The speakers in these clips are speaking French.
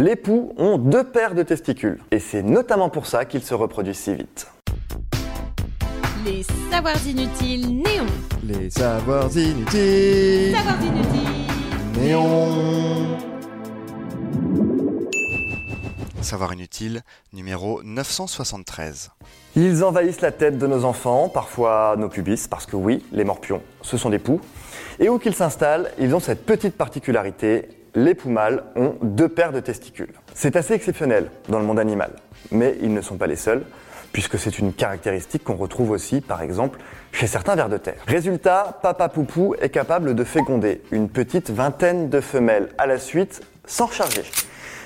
Les poux ont deux paires de testicules, et c'est notamment pour ça qu'ils se reproduisent si vite. Les savoirs inutiles néons. Les savoirs inutiles. Savoirs inutiles. Néon. Savoir inutile, numéro 973. Ils envahissent la tête de nos enfants, parfois nos pubis, parce que oui, les morpions, ce sont des poux. Et où qu'ils s'installent, ils ont cette petite particularité, les poux mâles ont deux paires de testicules. C'est assez exceptionnel dans le monde animal, mais ils ne sont pas les seuls, puisque c'est une caractéristique qu'on retrouve aussi, par exemple, chez certains vers de terre. Résultat, Papa Poupou est capable de féconder une petite vingtaine de femelles à la suite sans recharger.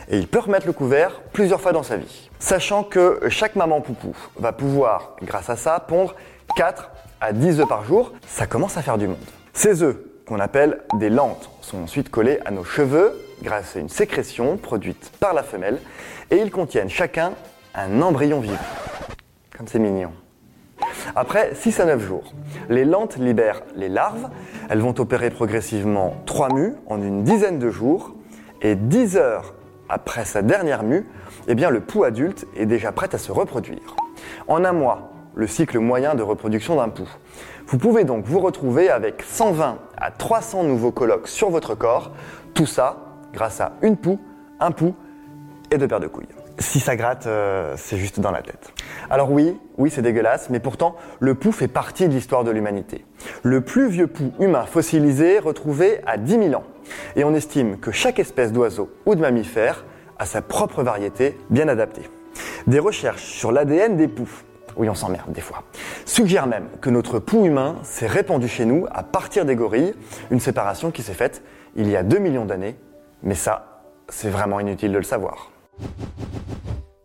Et il peut remettre le couvert plusieurs fois dans sa vie. Sachant que chaque maman poupou va pouvoir, grâce à ça, pondre 4 à 10 œufs par jour, ça commence à faire du monde. Ces œufs, qu'on appelle des lentes, sont ensuite collés à nos cheveux grâce à une sécrétion produite par la femelle et ils contiennent chacun un embryon vivant. Comme c'est mignon. Après 6 à 9 jours, les lentes libèrent les larves. Elles vont opérer progressivement 3 mues en une dizaine de jours. Et 10 heures après sa dernière mue, eh bien, le pou adulte est déjà prêt à se reproduire. En un mois, le cycle moyen de reproduction d'un pou. Vous pouvez donc vous retrouver avec 120 à 300 nouveaux colloques sur votre corps, tout ça grâce à une poux, un pou et deux paires de couilles. Si ça gratte, euh, c'est juste dans la tête. Alors oui, oui, c'est dégueulasse, mais pourtant, le pou fait partie de l'histoire de l'humanité. Le plus vieux pou humain fossilisé retrouvé à 10 000 ans. Et on estime que chaque espèce d'oiseau ou de mammifère a sa propre variété bien adaptée. Des recherches sur l'ADN des poux, oui on s'emmerde des fois, suggèrent même que notre pou humain s'est répandu chez nous à partir des gorilles, une séparation qui s'est faite il y a 2 millions d'années, mais ça, c'est vraiment inutile de le savoir.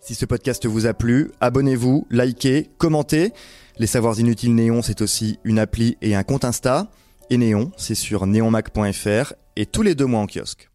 Si ce podcast vous a plu, abonnez-vous, likez, commentez. Les Savoirs Inutiles Néon, c'est aussi une appli et un compte Insta. Et Néon, c'est sur neonmac.fr et tous les deux mois en kiosque.